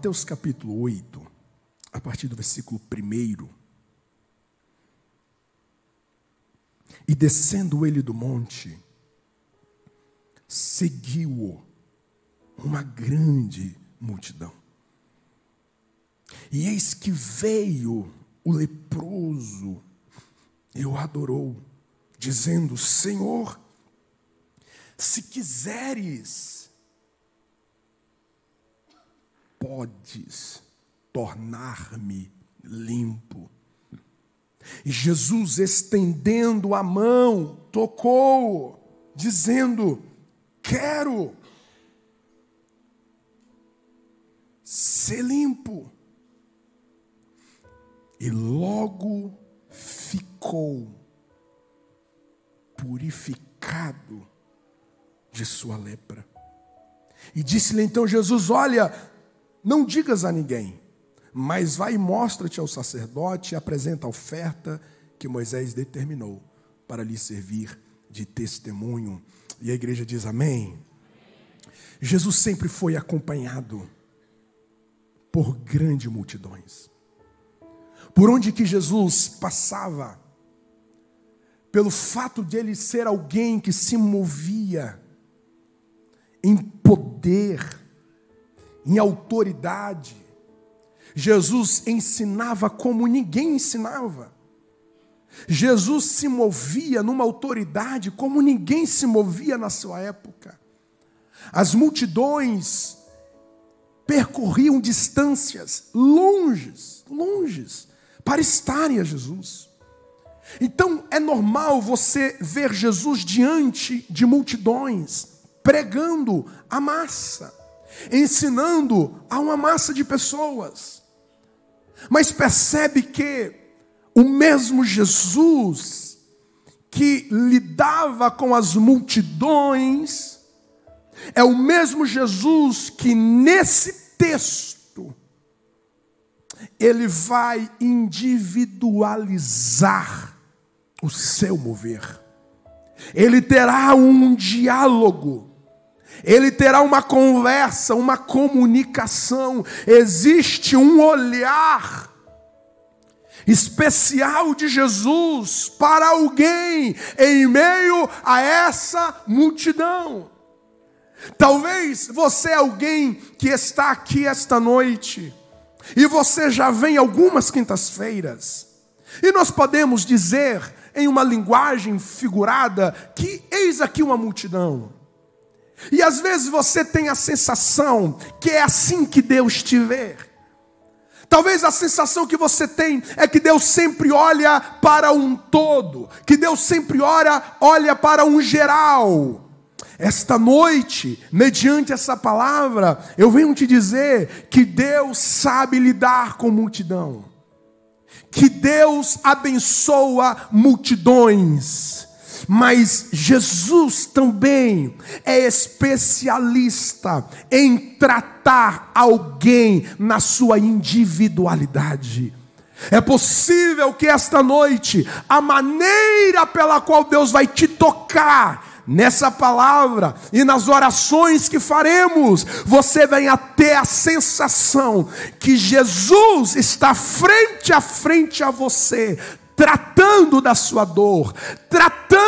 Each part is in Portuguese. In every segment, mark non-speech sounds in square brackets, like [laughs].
Mateus capítulo 8, a partir do versículo 1. E descendo ele do monte, seguiu-o uma grande multidão. E eis que veio o leproso e o adorou, dizendo: Senhor, se quiseres, podes tornar-me limpo. E Jesus, estendendo a mão, tocou, dizendo: Quero ser limpo. E logo ficou purificado de sua lepra. E disse-lhe então Jesus: Olha, não digas a ninguém, mas vai e mostra-te ao sacerdote e apresenta a oferta que Moisés determinou para lhe servir de testemunho. E a igreja diz amém. Jesus sempre foi acompanhado por grandes multidões. Por onde que Jesus passava, pelo fato de ele ser alguém que se movia em poder, em autoridade. Jesus ensinava como ninguém ensinava. Jesus se movia numa autoridade como ninguém se movia na sua época. As multidões percorriam distâncias longes, longes, para estarem a Jesus. Então é normal você ver Jesus diante de multidões, pregando a massa, ensinando a uma massa de pessoas. Mas percebe que o mesmo Jesus que lidava com as multidões, é o mesmo Jesus que nesse texto ele vai individualizar o seu mover. Ele terá um diálogo ele terá uma conversa, uma comunicação, existe um olhar especial de Jesus para alguém em meio a essa multidão. Talvez você é alguém que está aqui esta noite e você já vem algumas quintas-feiras. E nós podemos dizer em uma linguagem figurada que eis aqui uma multidão. E às vezes você tem a sensação que é assim que Deus te vê. Talvez a sensação que você tem é que Deus sempre olha para um todo, que Deus sempre olha, olha para um geral. Esta noite, mediante essa palavra, eu venho te dizer que Deus sabe lidar com multidão, que Deus abençoa multidões mas Jesus também é especialista em tratar alguém na sua individualidade. É possível que esta noite, a maneira pela qual Deus vai te tocar, nessa palavra e nas orações que faremos, você venha ter a sensação que Jesus está frente a frente a você, tratando da sua dor, tratando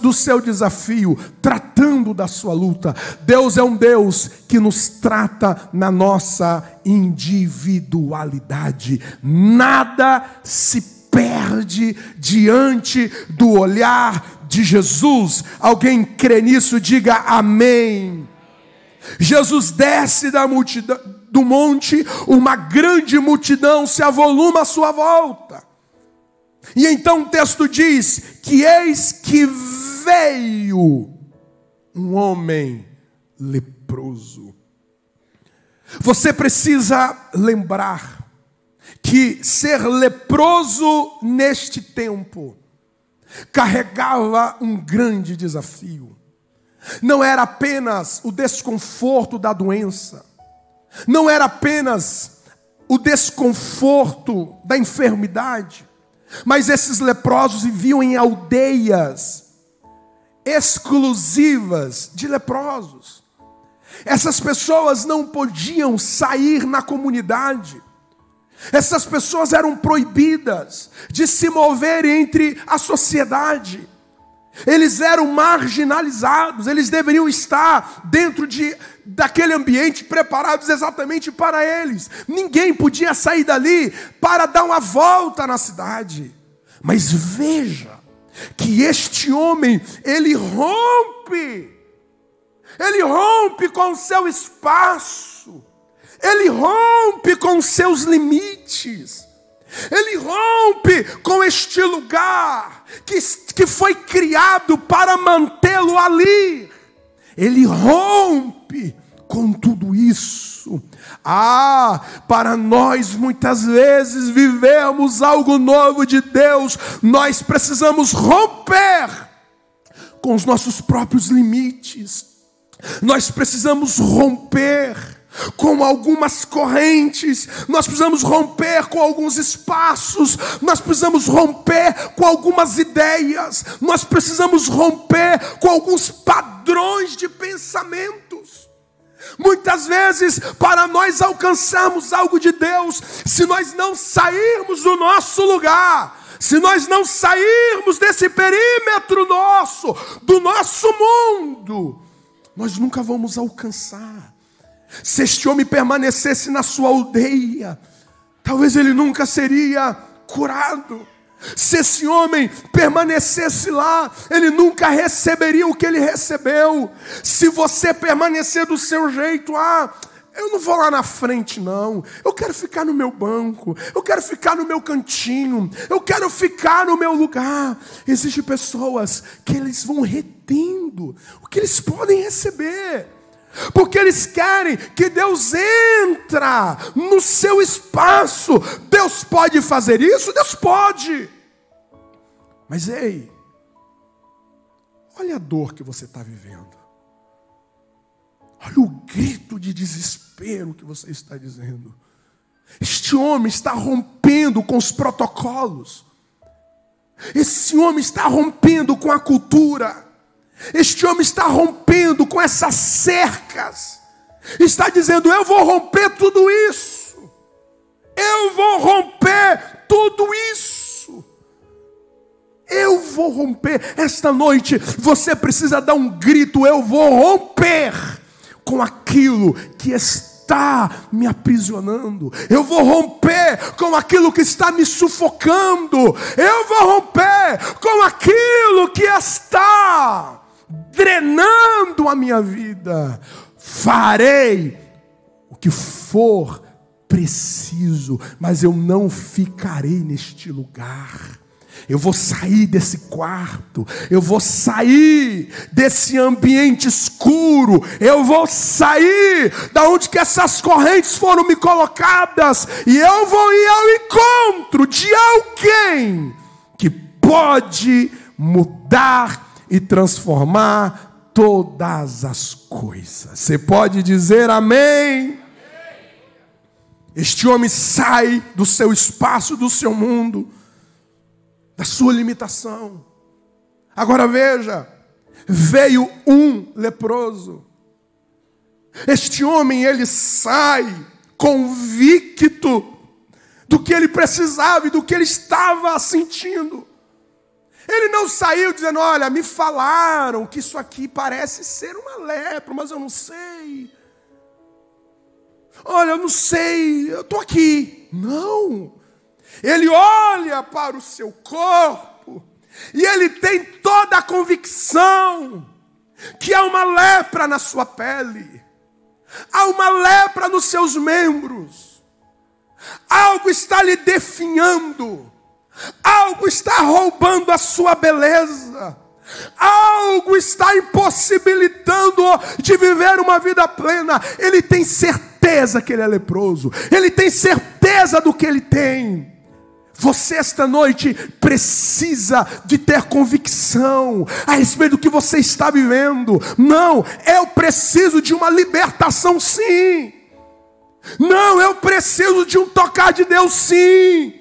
do seu desafio, tratando da sua luta. Deus é um Deus que nos trata na nossa individualidade. Nada se perde diante do olhar de Jesus. Alguém crê nisso? Diga amém. Jesus desce da multidão, do monte, uma grande multidão se avoluma à sua volta. E então o texto diz que eis que veio um homem leproso. Você precisa lembrar que ser leproso neste tempo carregava um grande desafio. Não era apenas o desconforto da doença, não era apenas o desconforto da enfermidade, mas esses leprosos viviam em aldeias exclusivas de leprosos. Essas pessoas não podiam sair na comunidade. Essas pessoas eram proibidas de se mover entre a sociedade. Eles eram marginalizados, eles deveriam estar dentro de daquele ambiente preparados exatamente para eles. Ninguém podia sair dali para dar uma volta na cidade. Mas veja que este homem, ele rompe. Ele rompe com o seu espaço. Ele rompe com os seus limites. Ele rompe com este lugar que, que foi criado para mantê-lo ali. Ele rompe com tudo isso. Ah, para nós muitas vezes vivemos algo novo de Deus, nós precisamos romper com os nossos próprios limites, nós precisamos romper com algumas correntes, nós precisamos romper com alguns espaços, nós precisamos romper com algumas ideias, nós precisamos romper com alguns padrões de pensamentos. Muitas vezes, para nós alcançarmos algo de Deus, se nós não sairmos do nosso lugar, se nós não sairmos desse perímetro nosso, do nosso mundo, nós nunca vamos alcançar. Se este homem permanecesse na sua aldeia, talvez ele nunca seria curado. Se esse homem permanecesse lá, ele nunca receberia o que ele recebeu. Se você permanecer do seu jeito, ah, eu não vou lá na frente, não. Eu quero ficar no meu banco. Eu quero ficar no meu cantinho. Eu quero ficar no meu lugar. Existem pessoas que eles vão retendo o que eles podem receber porque eles querem que Deus entra no seu espaço. Deus pode fazer isso? Deus pode. Mas ei, olha a dor que você está vivendo. Olha o grito de desespero que você está dizendo. Este homem está rompendo com os protocolos. Esse homem está rompendo com a cultura. Este homem está rompendo com essas cercas, está dizendo: Eu vou romper tudo isso, eu vou romper tudo isso, eu vou romper. Esta noite você precisa dar um grito: Eu vou romper com aquilo que está me aprisionando, eu vou romper com aquilo que está me sufocando, eu vou romper com aquilo que está drenando a minha vida. Farei o que for preciso, mas eu não ficarei neste lugar. Eu vou sair desse quarto, eu vou sair desse ambiente escuro, eu vou sair da onde que essas correntes foram me colocadas e eu vou ir ao encontro de alguém que pode mudar e transformar todas as coisas. Você pode dizer amém? Este homem sai do seu espaço, do seu mundo, da sua limitação. Agora veja, veio um leproso. Este homem, ele sai convicto do que ele precisava e do que ele estava sentindo. Ele não saiu dizendo: Olha, me falaram que isso aqui parece ser uma lepra, mas eu não sei. Olha, eu não sei, eu estou aqui. Não. Ele olha para o seu corpo e ele tem toda a convicção que há uma lepra na sua pele, há uma lepra nos seus membros, algo está lhe definhando. Algo está roubando a sua beleza. Algo está impossibilitando de viver uma vida plena. Ele tem certeza que ele é leproso. Ele tem certeza do que ele tem. Você esta noite precisa de ter convicção a respeito do que você está vivendo. Não, eu preciso de uma libertação sim. Não, eu preciso de um tocar de Deus sim.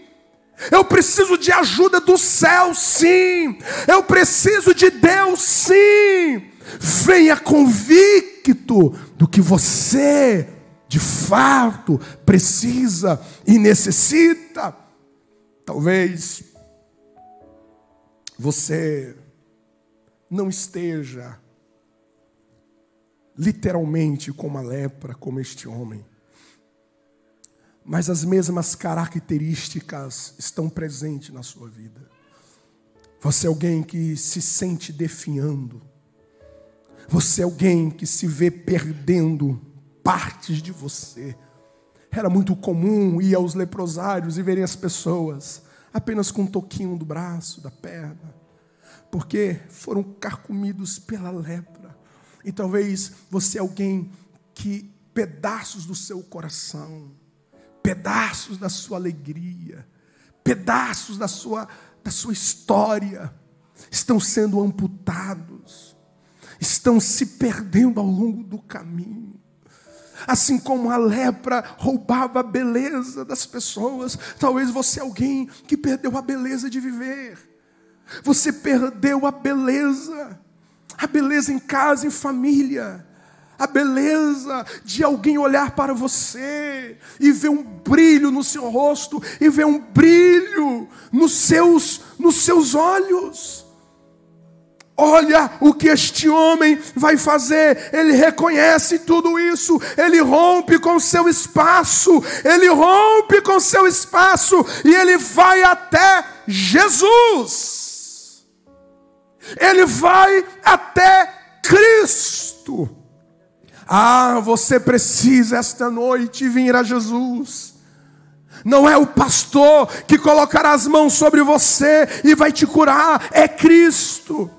Eu preciso de ajuda do céu, sim. Eu preciso de Deus, sim. Venha convicto do que você de fato precisa e necessita. Talvez você não esteja literalmente como a lepra, como este homem. Mas as mesmas características estão presentes na sua vida. Você é alguém que se sente definhando. Você é alguém que se vê perdendo partes de você. Era muito comum ir aos leprosários e verem as pessoas apenas com um toquinho do braço, da perna, porque foram carcomidos pela lepra. E talvez você é alguém que pedaços do seu coração, pedaços da sua alegria, pedaços da sua, da sua história estão sendo amputados, estão se perdendo ao longo do caminho. Assim como a lepra roubava a beleza das pessoas, talvez você é alguém que perdeu a beleza de viver. Você perdeu a beleza, a beleza em casa, em família, a beleza de alguém olhar para você e ver um brilho no seu rosto e ver um brilho nos seus nos seus olhos. Olha o que este homem vai fazer. Ele reconhece tudo isso. Ele rompe com seu espaço. Ele rompe com seu espaço. E ele vai até Jesus. Ele vai até Cristo. Ah, você precisa esta noite vir a Jesus. Não é o pastor que colocará as mãos sobre você e vai te curar, é Cristo.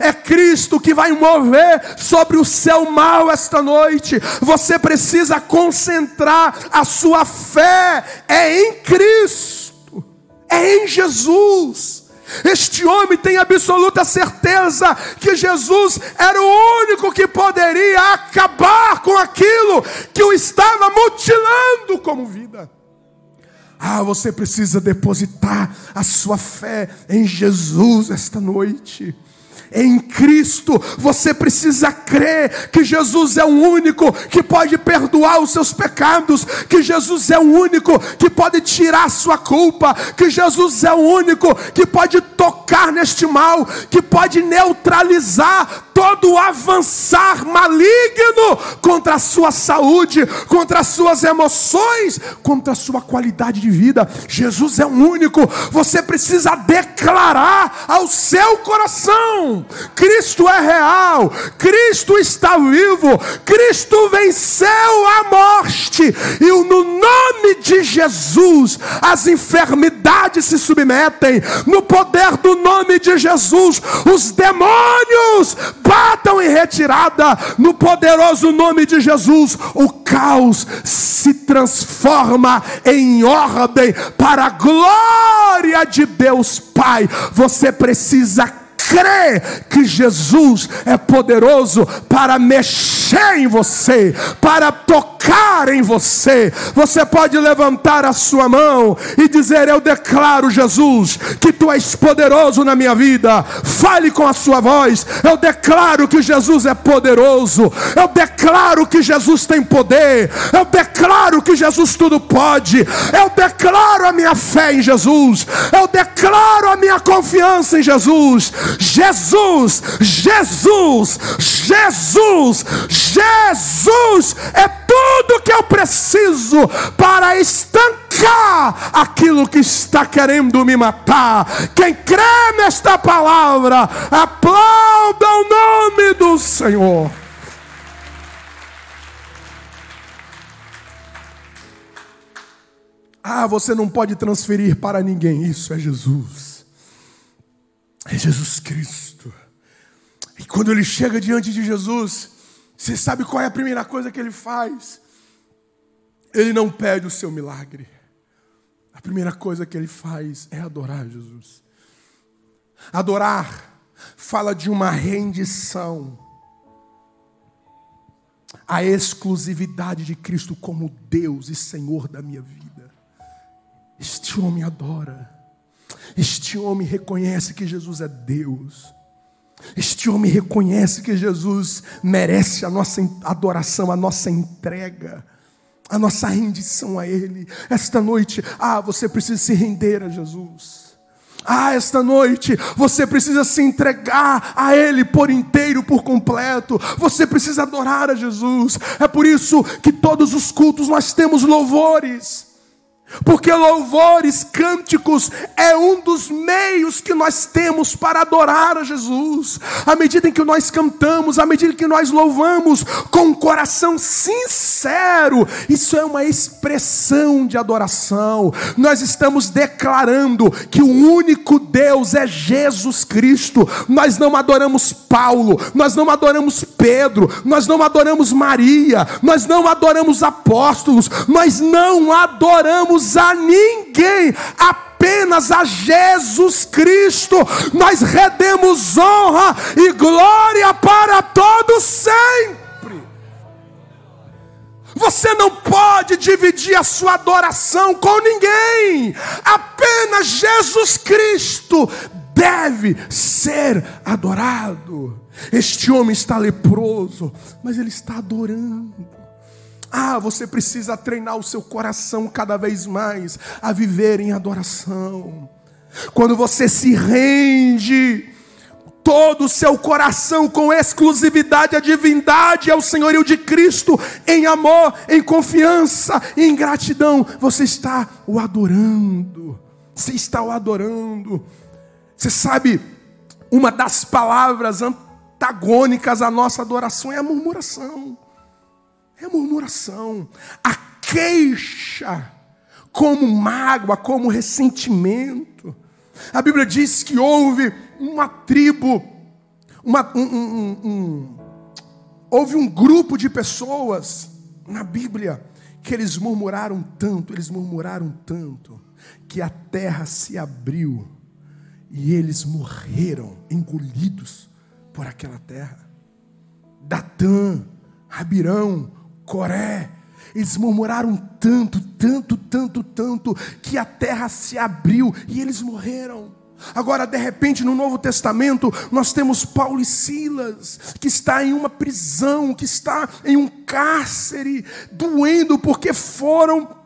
É Cristo que vai mover sobre o seu mal esta noite. Você precisa concentrar a sua fé é em Cristo, é em Jesus. Este homem tem absoluta certeza que Jesus era o único que poderia acabar com aquilo que o estava mutilando como vida. Ah, você precisa depositar a sua fé em Jesus esta noite em Cristo. Você precisa crer que Jesus é o único que pode perdoar os seus pecados, que Jesus é o único que pode tirar a sua culpa, que Jesus é o único que pode tocar neste mal, que pode neutralizar todo avançar maligno contra a sua saúde, contra as suas emoções, contra a sua qualidade de vida. Jesus é o único. Você precisa declarar ao seu coração Cristo é real, Cristo está vivo, Cristo venceu a morte, e no nome de Jesus as enfermidades se submetem, no poder do nome de Jesus, os demônios batam em retirada, no poderoso nome de Jesus, o caos se transforma em ordem para a glória de Deus Pai. Você precisa crê que Jesus é poderoso para mexer em você, para tocar em você, você pode levantar a sua mão e dizer: Eu declaro, Jesus, que tu és poderoso na minha vida. Fale com a sua voz. Eu declaro que Jesus é poderoso. Eu declaro que Jesus tem poder. Eu declaro que Jesus tudo pode. Eu declaro a minha fé em Jesus. Eu declaro a minha confiança em Jesus. Jesus, Jesus, Jesus, Jesus é tudo que eu preciso para estancar aquilo que está querendo me matar. Quem crê nesta palavra, aplauda o nome do Senhor. Ah, você não pode transferir para ninguém, isso é Jesus. É Jesus Cristo. E quando ele chega diante de Jesus, você sabe qual é a primeira coisa que ele faz? Ele não pede o seu milagre. A primeira coisa que ele faz é adorar Jesus. Adorar fala de uma rendição à exclusividade de Cristo como Deus e Senhor da minha vida. Este homem adora. Este homem reconhece que Jesus é Deus. Este homem reconhece que Jesus merece a nossa adoração, a nossa entrega, a nossa rendição a Ele. Esta noite, ah, você precisa se render a Jesus. Ah, esta noite você precisa se entregar a Ele por inteiro, por completo. Você precisa adorar a Jesus. É por isso que todos os cultos nós temos louvores. Porque louvores, cânticos é um dos meios que nós temos para adorar a Jesus. À medida em que nós cantamos, à medida que nós louvamos com um coração sincero, isso é uma expressão de adoração. Nós estamos declarando que o único Deus é Jesus Cristo. Nós não adoramos Paulo, nós não adoramos Pedro, nós não adoramos Maria, nós não adoramos apóstolos, nós não adoramos a ninguém, apenas a Jesus Cristo. Nós redemos honra e glória para todos sempre. Você não pode dividir a sua adoração com ninguém. Apenas Jesus Cristo deve ser adorado. Este homem está leproso, mas ele está adorando. Ah, você precisa treinar o seu coração cada vez mais a viver em adoração. Quando você se rende, todo o seu coração com exclusividade à divindade, ao senhorio de Cristo, em amor, em confiança, em gratidão, você está o adorando. Você está o adorando. Você sabe, uma das palavras antagônicas à nossa adoração é a murmuração. É murmuração. A queixa, como mágoa, como ressentimento. A Bíblia diz que houve uma tribo, uma, um, um, um, houve um grupo de pessoas na Bíblia que eles murmuraram tanto, eles murmuraram tanto, que a terra se abriu e eles morreram engolidos por aquela terra. Datã, Rabirão, Coré. Eles murmuraram tanto, tanto, tanto, tanto, que a terra se abriu e eles morreram. Agora, de repente, no Novo Testamento, nós temos Paulo e Silas, que está em uma prisão, que está em um cárcere, doendo porque foram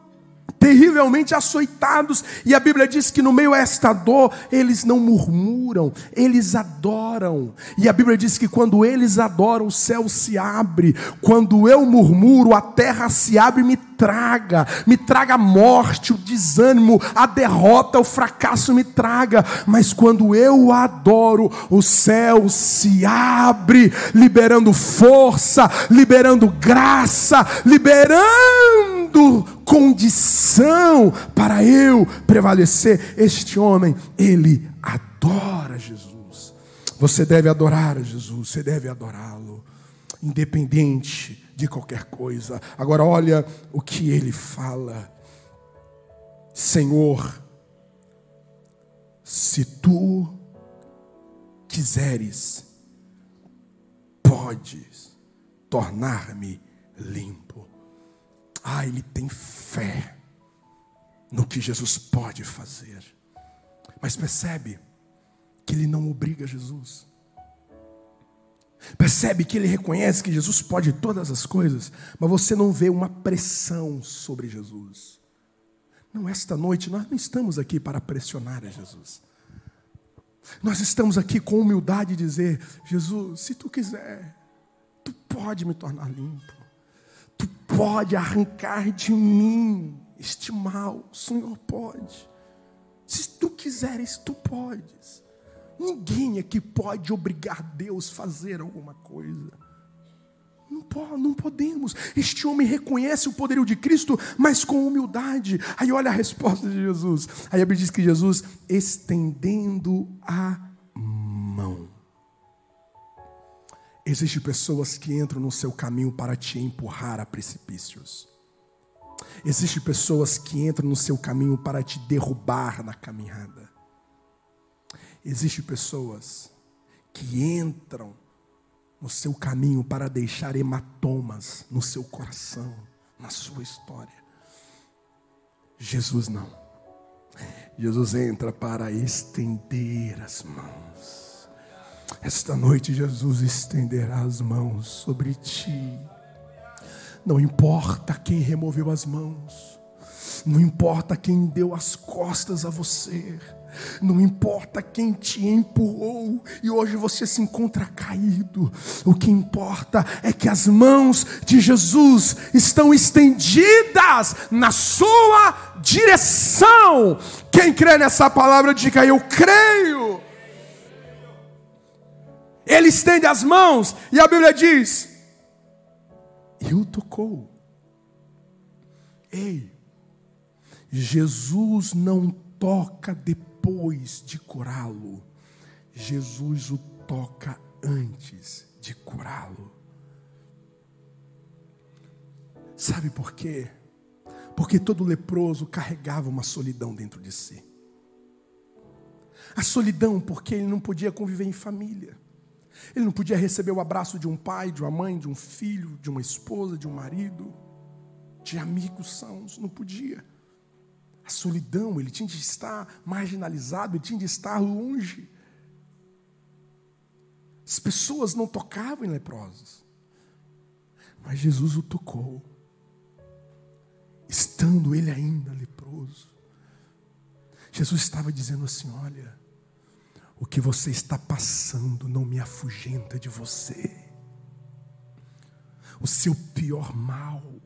terrivelmente açoitados, e a Bíblia diz que no meio a esta dor, eles não murmuram, eles adoram. E a Bíblia diz que quando eles adoram, o céu se abre. Quando eu murmuro, a terra se abre e me traga, me traga a morte, o desânimo, a derrota, o fracasso me traga. Mas quando eu adoro, o céu se abre, liberando força, liberando graça, liberando condição para eu prevalecer. Este homem, ele adora Jesus. Você deve adorar Jesus, você deve adorá-lo, independente de qualquer coisa. Agora, olha o que ele fala: Senhor, se tu quiseres, podes tornar-me limpo. Ah, ele tem fé no que Jesus pode fazer. Mas percebe que ele não obriga Jesus. Percebe que ele reconhece que Jesus pode todas as coisas, mas você não vê uma pressão sobre Jesus. Não, esta noite nós não estamos aqui para pressionar a Jesus. Nós estamos aqui com humildade dizer: Jesus, se tu quiser, tu pode me tornar limpo tu pode arrancar de mim este mal, o Senhor pode. Se tu quiseres, tu podes. Ninguém aqui pode obrigar Deus a fazer alguma coisa. Não, não podemos. Este homem reconhece o poderio de Cristo, mas com humildade. Aí olha a resposta de Jesus. Aí a Bíblia diz que Jesus, estendendo a mão, Existem pessoas que entram no seu caminho para te empurrar a precipícios. Existem pessoas que entram no seu caminho para te derrubar na caminhada. Existem pessoas que entram no seu caminho para deixar hematomas no seu coração, na sua história. Jesus não. Jesus entra para estender as mãos Esta noite Jesus estenderá as mãos sobre ti. Não importa quem removeu as mãos, não importa quem deu as costas a você, não importa quem te empurrou e hoje você se encontra caído, o que importa é que as mãos de Jesus estão estendidas na sua direção. Quem crê nessa palavra, diga eu creio. Ele estende as mãos e a Bíblia diz: e o tocou. Ei, Jesus não toca depois de curá-lo, Jesus o toca antes de curá-lo. Sabe por quê? Porque todo leproso carregava uma solidão dentro de si. A solidão, porque ele não podia conviver em família. Ele não podia receber o abraço de um pai, de uma mãe, de um filho, de uma esposa, de um marido, de amigos sãos. Não podia a solidão, ele tinha de estar marginalizado, ele tinha de estar longe. As pessoas não tocavam em leprosos, mas Jesus o tocou, estando ele ainda leproso. Jesus estava dizendo assim: Olha, o que você está passando não me afugenta de você. O seu pior mal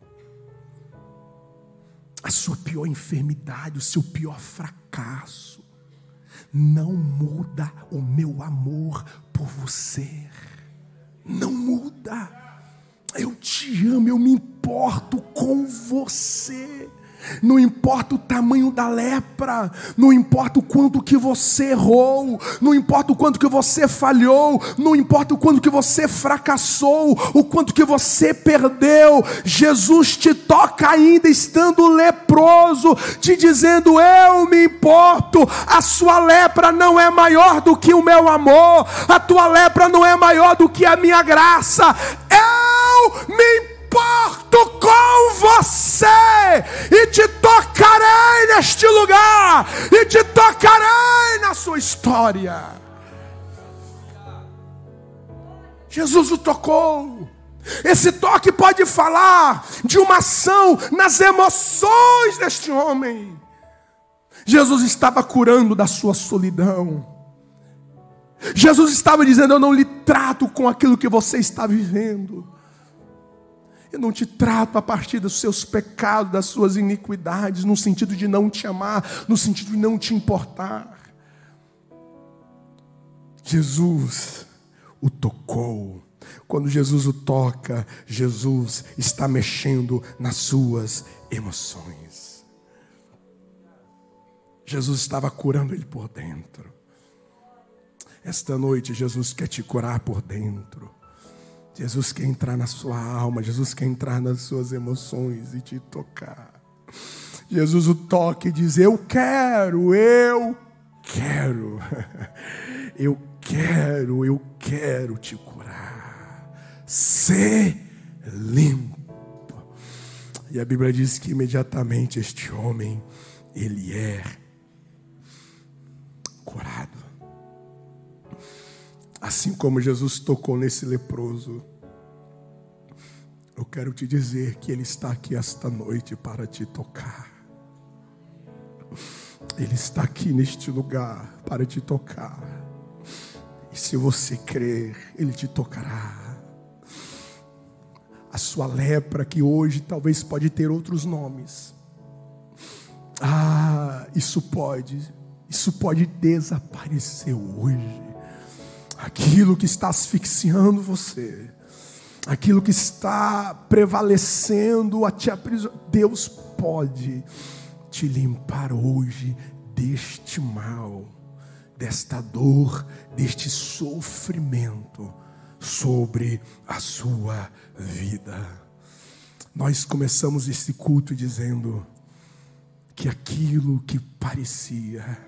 a sua pior enfermidade, o seu pior fracasso, não muda o meu amor por você. Não muda. Eu te amo, eu me importo com você. Não importa o tamanho da lepra, não importa o quanto que você errou, não importa o quanto que você falhou, não importa o quanto que você fracassou, o quanto que você perdeu. Jesus te toca ainda estando leproso, te dizendo: "Eu me importo". A sua lepra não é maior do que o meu amor, a tua lepra não é maior do que a minha graça. Eu me importo importo com você e te tocarei neste lugar e te tocarei na sua história. Jesus o tocou. Esse toque pode falar de uma ação nas emoções deste homem. Jesus estava curando da sua solidão. Jesus estava dizendo: Eu não lhe trato com aquilo que você está vivendo. Eu não te trato a partir dos seus pecados, das suas iniquidades, no sentido de não te amar, no sentido de não te importar. Jesus o tocou. Quando Jesus o toca, Jesus está mexendo nas suas emoções. Jesus estava curando ele por dentro. Esta noite, Jesus quer te curar por dentro. Jesus quer entrar na sua alma, Jesus quer entrar nas suas emoções e te tocar. Jesus o toca e diz: Eu quero, eu quero, [laughs] eu quero, eu quero te curar. Ser limpo. E a Bíblia diz que imediatamente este homem, ele é curado. Assim como Jesus tocou nesse leproso, eu quero te dizer que Ele está aqui esta noite para te tocar. Ele está aqui neste lugar para te tocar. E se você crer, Ele te tocará. A sua lepra, que hoje talvez pode ter outros nomes. Ah, isso pode, isso pode desaparecer hoje aquilo que está asfixiando você, aquilo que está prevalecendo a te aprisionar, Deus pode te limpar hoje deste mal, desta dor, deste sofrimento sobre a sua vida. Nós começamos esse culto dizendo que aquilo que parecia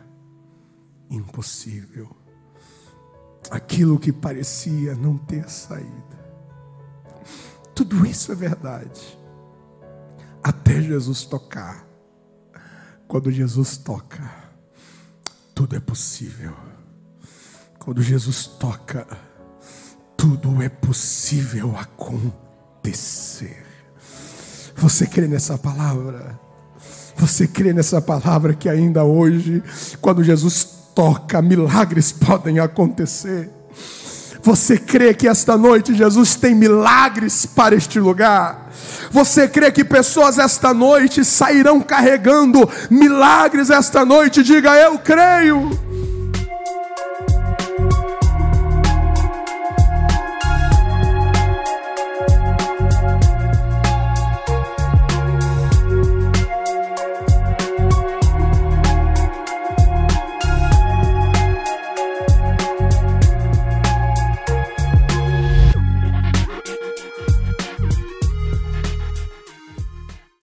impossível aquilo que parecia não ter saída. Tudo isso é verdade. Até Jesus tocar. Quando Jesus toca, tudo é possível. Quando Jesus toca, tudo é possível acontecer. Você crê nessa palavra? Você crê nessa palavra que ainda hoje, quando Jesus toca, milagres podem acontecer? Você crê que esta noite Jesus tem milagres para este lugar? Você crê que pessoas esta noite sairão carregando milagres esta noite? Diga eu creio.